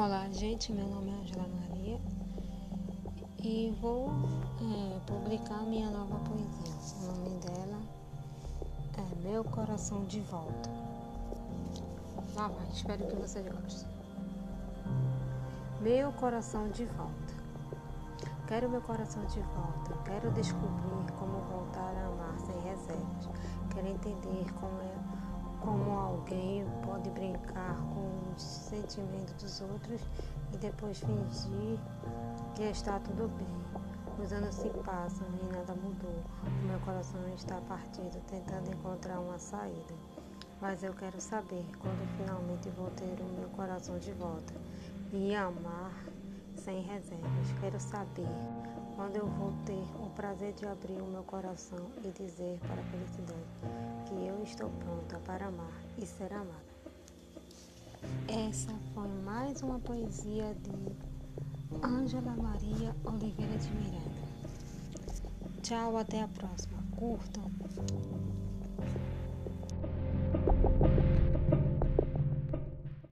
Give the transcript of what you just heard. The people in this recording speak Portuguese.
Olá, gente. Meu nome é Angela Maria e vou é, publicar minha nova poesia. O nome dela é Meu Coração de Volta. Lá vai, espero que vocês gostem. Meu coração de volta. Quero meu coração de volta. Quero descobrir como voltar a amar sem reservas. Quero entender como é como alguém pode brincar com os sentimentos dos outros e depois fingir que está tudo bem. Os anos se passam e nada mudou. O meu coração está partido, tentando encontrar uma saída. Mas eu quero saber quando finalmente vou ter o meu coração de volta e amar sem reservas. Quero saber quando eu vou ter o prazer de abrir o meu coração e dizer para a felicidade que eu estou pronta para amar e ser amada. Essa foi mais uma poesia de Ângela Maria Oliveira de Miranda. Tchau, até a próxima. Curtam.